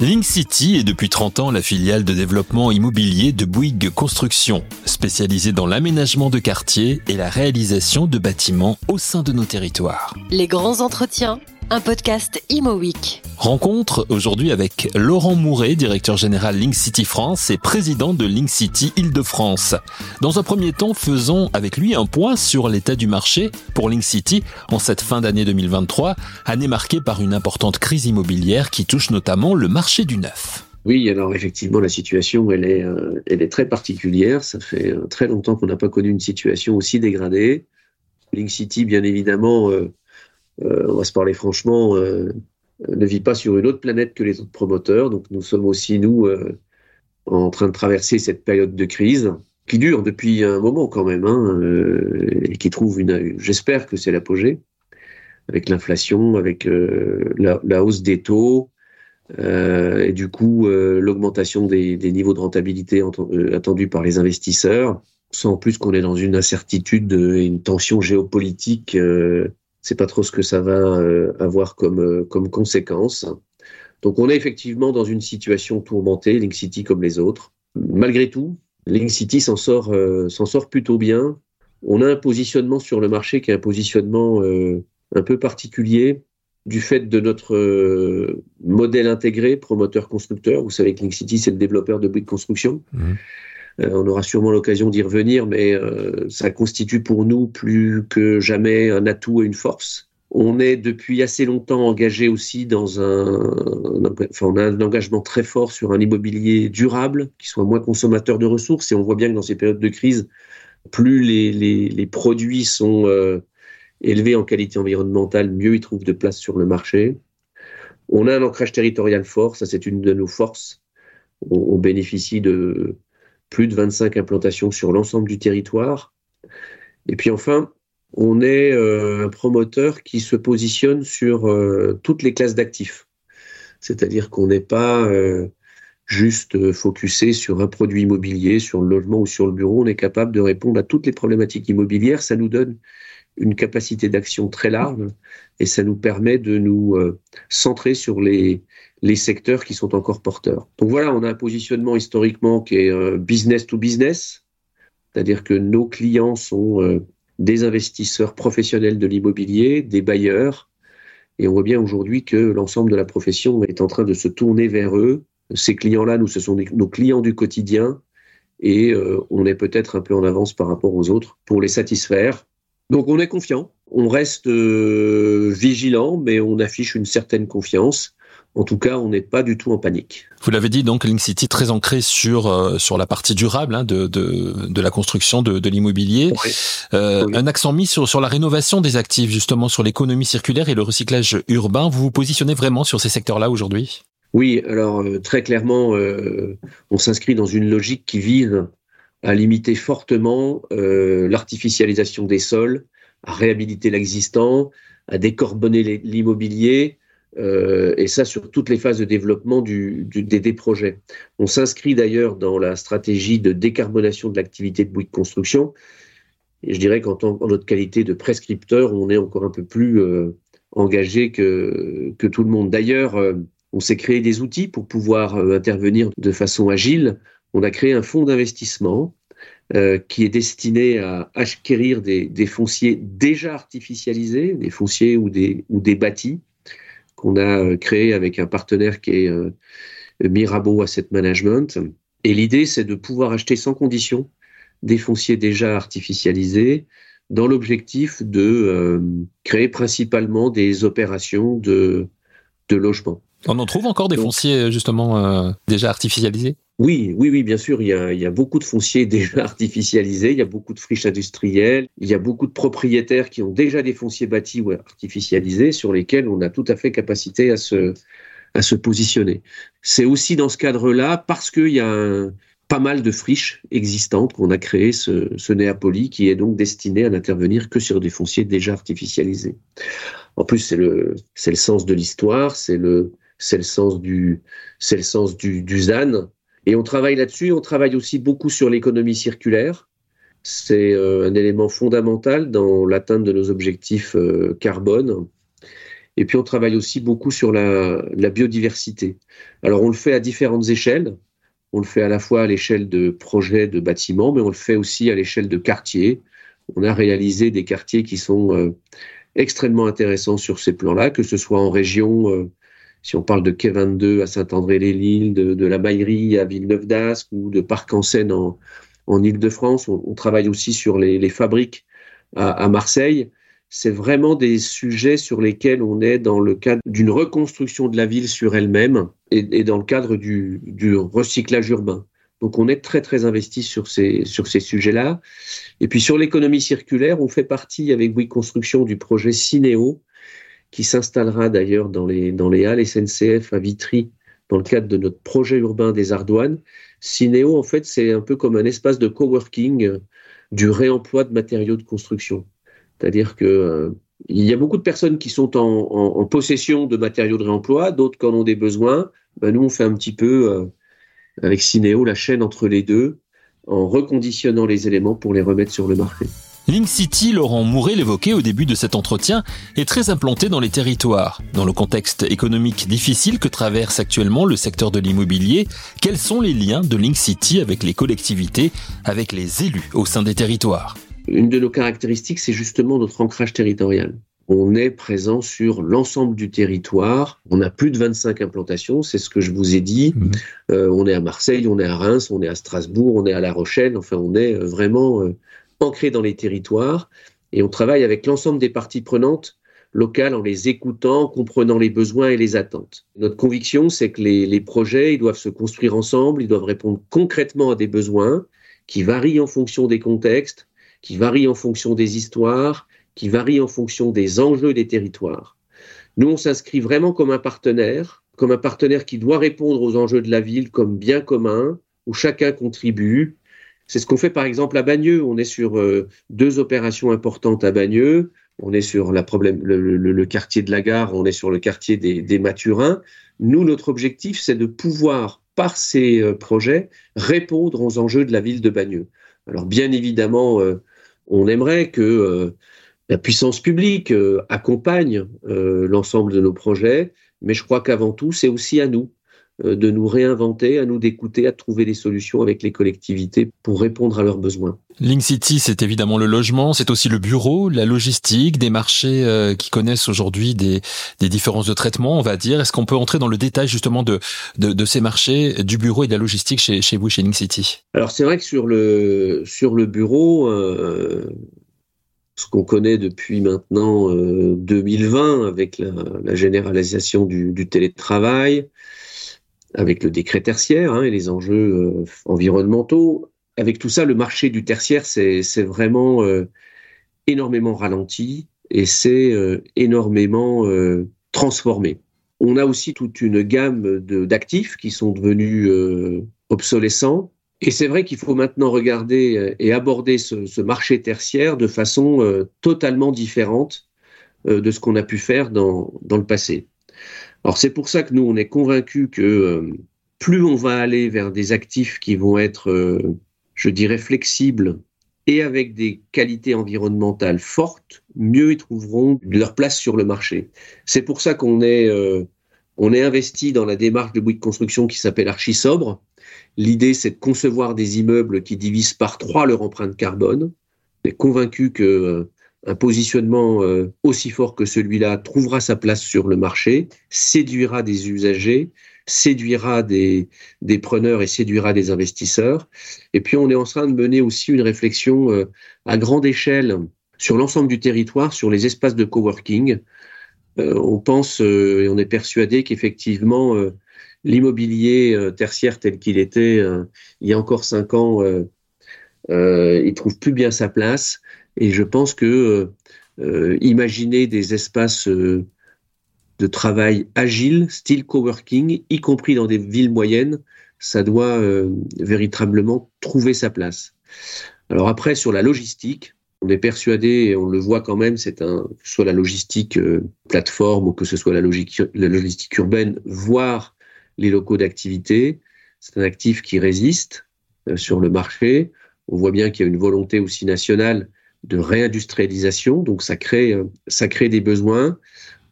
Link City est depuis 30 ans la filiale de développement immobilier de Bouygues Construction, spécialisée dans l'aménagement de quartiers et la réalisation de bâtiments au sein de nos territoires. Les grands entretiens un podcast Imo Week. Rencontre aujourd'hui avec Laurent Mouret, directeur général Link City France et président de Link City Île-de-France. Dans un premier temps, faisons avec lui un point sur l'état du marché pour Link City en cette fin d'année 2023, année marquée par une importante crise immobilière qui touche notamment le marché du neuf. Oui, alors effectivement, la situation, elle est, euh, elle est très particulière. Ça fait euh, très longtemps qu'on n'a pas connu une situation aussi dégradée. Link City, bien évidemment, euh, euh, on va se parler franchement, euh, ne vit pas sur une autre planète que les autres promoteurs. Donc nous sommes aussi, nous, euh, en train de traverser cette période de crise qui dure depuis un moment quand même, hein, et qui trouve une, j'espère que c'est l'apogée, avec l'inflation, avec la, hausse des taux, et du coup l'augmentation des, des, niveaux de rentabilité attendus par les investisseurs, sans plus qu'on est dans une incertitude et une tension géopolitique c'est pas trop ce que ça va euh, avoir comme, euh, comme conséquence. Donc on est effectivement dans une situation tourmentée, Link City comme les autres. Malgré tout, Link City s'en sort, euh, sort plutôt bien. On a un positionnement sur le marché qui est un positionnement un peu particulier du fait de notre modèle intégré promoteur-constructeur. Vous savez que Link City, c'est le développeur de briques construction. Mmh. Euh, on aura sûrement l'occasion d'y revenir, mais euh, ça constitue pour nous plus que jamais un atout et une force. On est depuis assez longtemps engagé aussi dans un, enfin, on a un engagement très fort sur un immobilier durable, qui soit moins consommateur de ressources. Et on voit bien que dans ces périodes de crise, plus les, les, les produits sont euh, élevés en qualité environnementale, mieux ils trouvent de place sur le marché. On a un ancrage territorial fort, ça c'est une de nos forces. on bénéficie de plus de 25 implantations sur l'ensemble du territoire. Et puis enfin, on est euh, un promoteur qui se positionne sur euh, toutes les classes d'actifs. C'est-à-dire qu'on n'est pas euh, juste focusé sur un produit immobilier, sur le logement ou sur le bureau. On est capable de répondre à toutes les problématiques immobilières. Ça nous donne une capacité d'action très large et ça nous permet de nous centrer sur les, les secteurs qui sont encore porteurs. Donc voilà, on a un positionnement historiquement qui est euh, business to business, c'est-à-dire que nos clients sont euh, des investisseurs professionnels de l'immobilier, des bailleurs, et on voit bien aujourd'hui que l'ensemble de la profession est en train de se tourner vers eux. Ces clients-là, nous, ce sont nos clients du quotidien, et euh, on est peut-être un peu en avance par rapport aux autres pour les satisfaire. Donc on est confiant, on reste vigilant, mais on affiche une certaine confiance. En tout cas, on n'est pas du tout en panique. Vous l'avez dit, donc Link City très ancré sur euh, sur la partie durable hein, de, de, de la construction de, de l'immobilier. Euh, un accent mis sur sur la rénovation des actifs, justement sur l'économie circulaire et le recyclage urbain. Vous vous positionnez vraiment sur ces secteurs-là aujourd'hui? Oui, alors euh, très clairement, on s'inscrit dans une logique qui vise à limiter fortement l'artificialisation des sols, à réhabiliter l'existant, à décarboner l'immobilier euh, et ça sur toutes les phases de développement des, projets. On s'inscrit d'ailleurs dans la stratégie de décarbonation de l'activité de Bouygues Construction. Et je dirais qu'en notre qualité de prescripteur, on est encore un peu plus euh, engagé que, que tout le monde. D'ailleurs, euh, on s'est créé des outils pour pouvoir euh, intervenir de façon agile. On a créé un fonds d'investissement euh, qui est destiné à acquérir des, des, fonciers déjà artificialisés, des fonciers ou des, ou des bâtis, qu'on a euh, créé avec un partenaire qui est euh, Mirabeau Asset Management. Et l'idée, c'est de pouvoir acheter sans condition des fonciers déjà artificialisés dans l'objectif de euh, créer principalement des opérations de, de logement. On en trouve encore des fonciers justement déjà artificialisés? Oui, oui, oui, bien sûr, il y, a, il y a beaucoup de fonciers déjà artificialisés, il y a beaucoup de friches industrielles, il y a beaucoup de propriétaires qui ont déjà des fonciers bâtis ou artificialisés sur lesquels on a tout à fait capacité à se, à se positionner. C'est aussi dans ce cadre-là, parce qu'il y a un, pas mal de friches existantes qu'on a créé ce, ce Néapoli qui est donc destiné à n'intervenir que sur des fonciers déjà artificialisés. En plus, c'est le, le sens de l'histoire, c'est le, le sens du, le sens du, du ZAN, et on travaille là-dessus. On travaille aussi beaucoup sur l'économie circulaire. C'est euh, un élément fondamental dans l'atteinte de nos objectifs euh, carbone. Et puis on travaille aussi beaucoup sur la, biodiversité. Alors on le fait à différentes échelles. On le fait à la fois à l'échelle de projets de bâtiments, mais on le fait aussi à l'échelle de quartiers. On a réalisé des quartiers qui sont euh, extrêmement intéressants sur ces plans-là, que ce soit en région, si on parle de Quai 22 à Saint-André-les-Lilles, de, la Maillerie à Villeneuve d'Ascq ou de Parc en en, Ile-de-France. On, travaille aussi sur les, fabriques à, Marseille c'est vraiment des sujets sur lesquels on est dans le cadre d'une reconstruction de la ville sur elle-même et, dans le cadre du, recyclage urbain. Donc on est très très investi sur ces, sur ces sujets-là. Et puis sur l'économie circulaire, on fait partie avec Bouygues du projet Cinéo, qui s'installera d'ailleurs dans les, halles SNCF à Vitry dans le cadre de notre projet urbain des Ardoines. Cinéo, en fait, c'est un peu comme un espace de coworking du réemploi de matériaux de construction. C'est-à-dire que euh, il y a beaucoup de personnes qui sont en possession de matériaux de réemploi, d'autres qui en ont des besoins. Ben, nous, on fait un petit peu, euh, avec Cinéo, la chaîne entre les deux, en reconditionnant les éléments pour les remettre sur le marché. Link City, Laurent Mouret l'évoquait au début de cet entretien, est très implanté dans les territoires. Dans le contexte économique difficile que traverse actuellement le secteur de l'immobilier, quels sont les liens de Link City avec les collectivités, avec les élus au sein des territoires? Une de nos caractéristiques, c'est justement notre ancrage territorial. On est présent sur l'ensemble du territoire. On a plus de 25 implantations, c'est ce que je vous ai dit. Mmh. Euh, on est à Marseille, on est à Reims, on est à Strasbourg, on est à La Rochelle. Enfin, on est euh, vraiment euh, ancré dans les territoires et on travaille avec l'ensemble des parties prenantes locales en les écoutant, en comprenant les besoins et les attentes. Notre conviction, c'est que les, les projets, ils doivent se construire ensemble, ils doivent répondre concrètement à des besoins qui varient en fonction des contextes, qui varie en fonction des histoires, qui varie en fonction des enjeux des territoires. Nous, on s'inscrit vraiment comme un partenaire, comme un partenaire qui doit répondre aux enjeux de la ville comme bien commun, où chacun contribue. C'est ce qu'on fait par exemple à Bagneux. On est sur euh, deux opérations importantes à Bagneux. On est sur le, quartier de la gare, on est sur le quartier des, des Mathurins. Nous, notre objectif, c'est de pouvoir, par ces euh, projets, répondre aux enjeux de la ville de Bagneux. Alors bien évidemment, euh, on aimerait que la puissance publique accompagne l'ensemble de nos projets, mais je crois qu'avant tout, c'est aussi à nous de nous réinventer, à nous d'écouter, à trouver des solutions avec les collectivités pour répondre à leurs besoins. Link City, c'est évidemment le logement, c'est aussi le bureau, la logistique, des marchés euh, qui connaissent aujourd'hui des, des, différences de traitement, on va dire. Est-ce qu'on peut entrer dans le détail justement de, de, de, ces marchés, du bureau et de la logistique chez, chez vous, chez Link City? Alors c'est vrai que sur le, sur le bureau, euh, ce qu'on connaît depuis maintenant euh, 2020 avec la, la généralisation du, du télétravail, avec le décret tertiaire hein, et les enjeux euh, environnementaux. Avec tout ça, le marché du tertiaire, c'est vraiment euh, énormément ralenti et c'est euh, énormément transformé. On a aussi toute une gamme d'actifs qui sont devenus obsolescents. Et c'est vrai qu'il faut maintenant regarder et aborder ce, marché tertiaire de façon totalement différente de ce qu'on a pu faire dans le passé. Alors c'est pour ça que nous, on est convaincus que euh, plus on va aller vers des actifs qui vont être, euh, je dirais, flexibles et avec des qualités environnementales fortes, mieux ils trouveront leur place sur le marché. C'est pour ça qu'on est, euh, on est investi dans la démarche de Bouygues Construction qui s'appelle Archisobre. L'idée, c'est de concevoir des immeubles qui divisent par trois leur empreinte carbone. On est convaincu que un positionnement euh, aussi fort que celui-là trouvera sa place sur le marché, séduira des usagers, séduira des, preneurs et séduira des investisseurs. Et puis on est en train de mener aussi une réflexion euh, à grande échelle sur l'ensemble du territoire, sur les espaces de coworking. Euh, on pense et on est persuadé qu'effectivement l'immobilier tertiaire tel qu'il était il y a encore cinq ans, il trouve plus bien sa place et je pense que euh, euh, imaginer des espaces euh, de travail agiles, style coworking, y compris dans des villes moyennes, ça doit euh, véritablement trouver sa place. Alors après, sur la logistique, on est persuadé, et on le voit quand même, c'est un, que ce soit la logistique euh, plateforme ou que ce soit la, la logistique urbaine, voire les locaux d'activité, c'est un actif qui résiste sur le marché. On voit bien qu'il y a une volonté aussi nationale de réindustrialisation, donc ça crée, ça crée des besoins.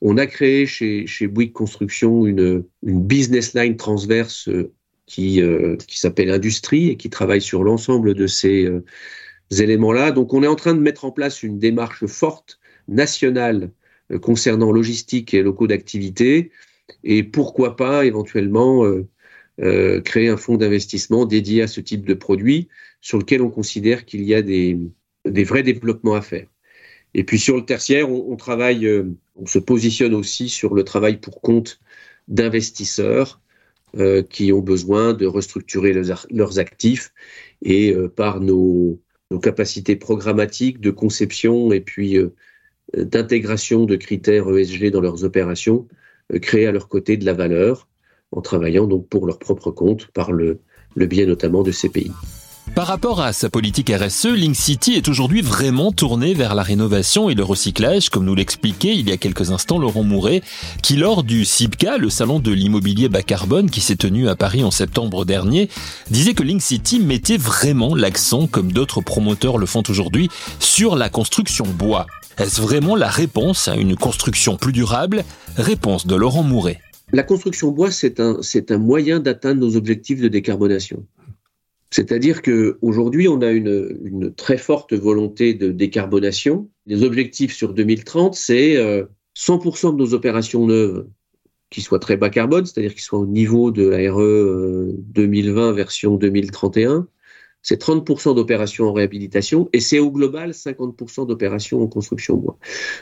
On a créé chez, chez Bouygues Construction une, une business line transverse qui, qui s'appelle Industrie et qui travaille sur l'ensemble de ces éléments-là. Donc on est en train de mettre en place une démarche forte nationale concernant logistique et locaux d'activité et pourquoi pas éventuellement euh, créer un fonds d'investissement dédié à ce type de produit sur lequel on considère qu'il y a des, des, vrais développements à faire. Et puis sur le tertiaire, on, travaille, euh, on se positionne aussi sur le travail pour compte d'investisseurs euh, qui ont besoin de restructurer leurs, actifs et euh, par nos, capacités programmatiques de conception et puis d'intégration de critères ESG dans leurs opérations, créer à leur côté de la valeur en travaillant donc pour leur propre compte par le biais notamment de ces pays. Par rapport à sa politique RSE, Link City est aujourd'hui vraiment tourné vers la rénovation et le recyclage, comme nous l'expliquait il y a quelques instants Laurent Mouret, qui lors du CIPCA, le salon de l'immobilier bas carbone qui s'est tenu à Paris en septembre dernier, disait que Link City mettait vraiment l'accent, comme d'autres promoteurs le font aujourd'hui, sur la construction bois. Est-ce vraiment la réponse à une construction plus durable? Réponse de Laurent Mouret. La construction bois, c'est un, c'est un moyen d'atteindre nos objectifs de décarbonation. C'est-à-dire qu'aujourd'hui, on a une, très forte volonté de décarbonation. Les objectifs sur 2030, c'est 100% euh, de nos opérations neuves qui soient très bas carbone, c'est-à-dire qui soient au niveau de la RE 2020 version 2031. C'est 30% d'opérations en réhabilitation et c'est au global 50% d'opérations en construction bois.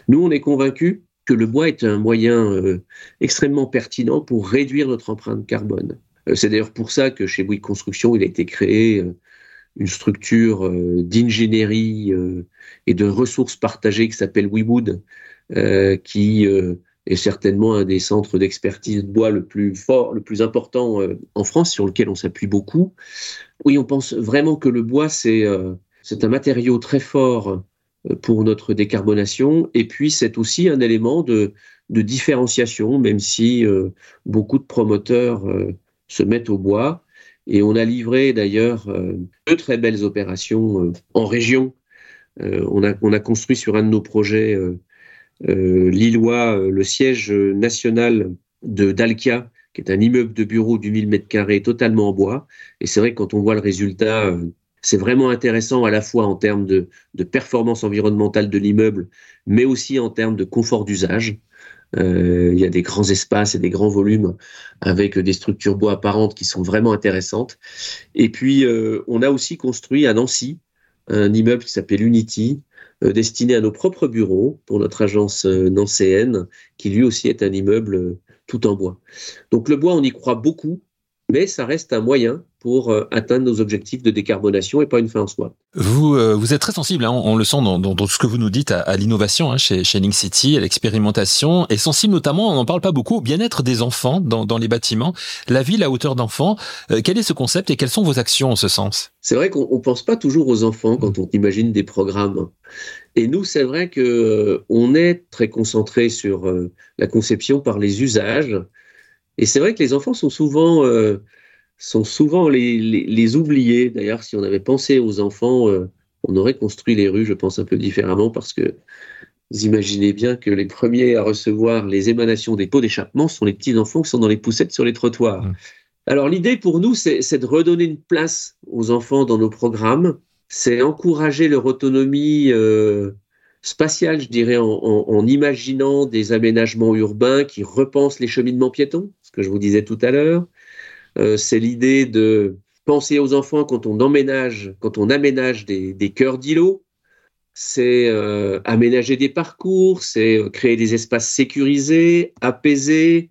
Nous, on est convaincus que le bois est un moyen euh, extrêmement pertinent pour réduire notre empreinte carbone. Euh, c'est d'ailleurs pour ça que chez Bouygues Construction, il a été créé euh, une structure euh, d'ingénierie et de ressources partagées qui s'appelle WeWood, qui est certainement un des centres d'expertise de bois le plus fort, le plus important en France, sur lequel on s'appuie beaucoup. Oui, on pense vraiment que le bois, c'est un matériau très fort pour notre décarbonation. Et puis, c'est aussi un élément de, de différenciation, même si beaucoup de promoteurs se mettent au bois. Et on a livré d'ailleurs euh, deux très belles opérations en région. on, a, on a construit sur un de nos projets lillois le siège national de Dalkia, qui est un immeuble de bureau du 1000 mètres carrés totalement en bois. Et c'est vrai que quand on voit le résultat c'est vraiment intéressant à la fois en termes de performance environnementale de l'immeuble, mais aussi en termes de confort d'usage. Euh, il y a des grands espaces et des grands volumes avec des structures bois apparentes qui sont vraiment intéressantes. Et puis, euh, on a aussi construit à Nancy un immeuble qui s'appelle Unity, euh, destiné à nos propres bureaux pour notre agence nancéenne, qui lui aussi est un immeuble tout en bois. Donc le bois, on y croit beaucoup mais ça reste un moyen pour euh, atteindre nos objectifs de décarbonation et pas une fin en soi. Vous, euh, vous êtes très sensible, hein, on, le sent dans, dans, dans, ce que vous nous dites à, à l'innovation hein, chez, chez Link City, à l'expérimentation, et sensible notamment, on n'en parle pas beaucoup, au bien-être des enfants dans, dans les bâtiments, la ville à hauteur d'enfants. Euh, quel est ce concept et quelles sont vos actions en ce sens? C'est vrai qu'on ne pense pas toujours aux enfants quand on imagine des programmes. Et nous, c'est vrai que euh, on est très concentré sur la conception par les usages, et c'est vrai que les enfants sont souvent, sont souvent les, les, les oubliés. D'ailleurs, si on avait pensé aux enfants, euh, on aurait construit les rues, je pense, un peu différemment parce que vous imaginez bien que les premiers à recevoir les émanations des pots d'échappement sont les petits enfants qui sont dans les poussettes sur les trottoirs. Mmh. Alors l'idée pour nous, c'est de redonner une place aux enfants dans nos programmes, c'est encourager leur autonomie euh, spatiale, je dirais, en, en, en, imaginant des aménagements urbains qui repensent les cheminements piétons ce que je vous disais tout à l'heure. Euh, c'est l'idée de penser aux enfants quand on emménage, quand on aménage des, des cœurs d'îlots. C'est euh, aménager des parcours, c'est euh, créer des espaces sécurisés, apaisés,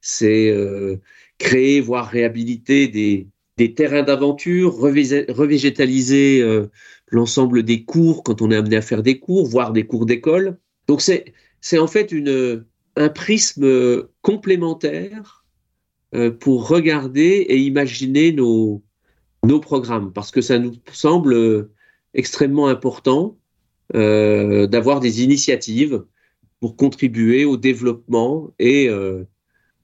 c'est euh, créer, voire réhabiliter des, des terrains d'aventure, revégétaliser euh, l'ensemble des cours quand on est amené à faire des cours, voire des cours d'école. Donc c'est en fait une, un prisme complémentaire euh, pour regarder et imaginer nos, nos programmes, parce que ça nous semble extrêmement important euh, d'avoir des initiatives pour contribuer au développement et euh,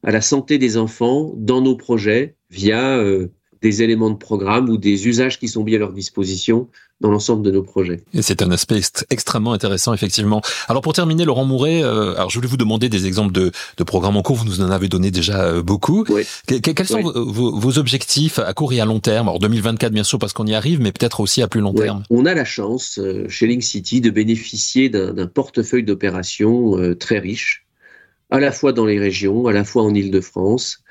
à la santé des enfants dans nos projets via euh, des éléments de programme ou des usages qui sont mis à leur disposition dans l'ensemble de nos projets. Et c'est un aspect extrêmement intéressant, effectivement. Alors pour terminer, Laurent Mouret, euh, alors je voulais vous demander des exemples de, de, programmes en cours. Vous nous en avez donné déjà euh, beaucoup. Oui. quels sont vos, vos, objectifs à court et à long terme? Alors 2024, bien sûr, parce qu'on y arrive, mais peut-être aussi à plus long terme. On a la chance euh, chez Link City de bénéficier d'un portefeuille d'opérations très riche, à la fois dans les régions, à la fois en Île-de-France.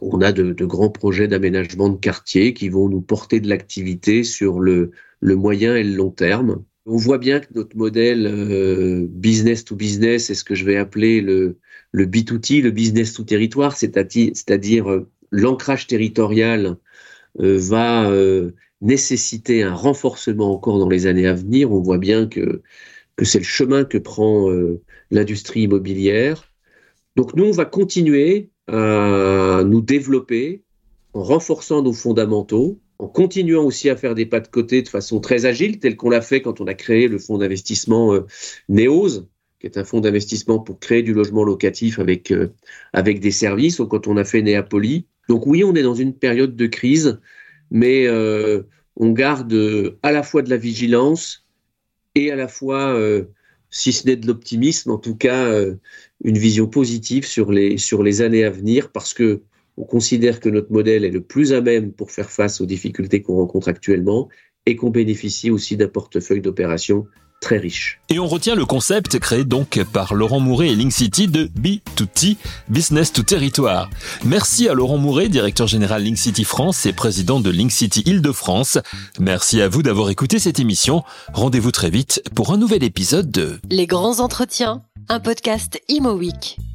On a de, grands projets d'aménagement de quartiers qui vont nous porter de l'activité sur le, moyen et le long terme. On voit bien que notre modèle euh, business to business est ce que je vais appeler le, le B2T, le business to territoire, c'est-à-dire euh, l'ancrage territorial euh, va nécessiter un renforcement encore dans les années à venir. On voit bien que, que c'est le chemin que prend l'industrie immobilière. Donc nous, on va continuer à nous développer en renforçant nos fondamentaux, en continuant aussi à faire des pas de côté de façon très agile, tel qu'on l'a fait quand on a créé le fonds d'investissement euh, Neos, qui est un fonds d'investissement pour créer du logement locatif avec, euh, avec des services, ou quand on a fait Neapoli. Donc oui, on est dans une période de crise, mais euh, on garde à la fois de la vigilance et à la fois, si ce n'est de l'optimisme, en tout cas une vision positive sur les, sur les années à venir, parce que on considère que notre modèle est le plus à même pour faire face aux difficultés qu'on rencontre actuellement et qu'on bénéficie aussi d'un portefeuille d'opérations très riche. Et on retient le concept créé donc par Laurent Mouret et Link City de B2T, Business to Territoire. Merci à Laurent Mouret, directeur général Link City France et président de Link City Île-de-France. Merci à vous d'avoir écouté cette émission. Rendez-vous très vite pour un nouvel épisode de Les grands entretiens, un podcast Imo Week.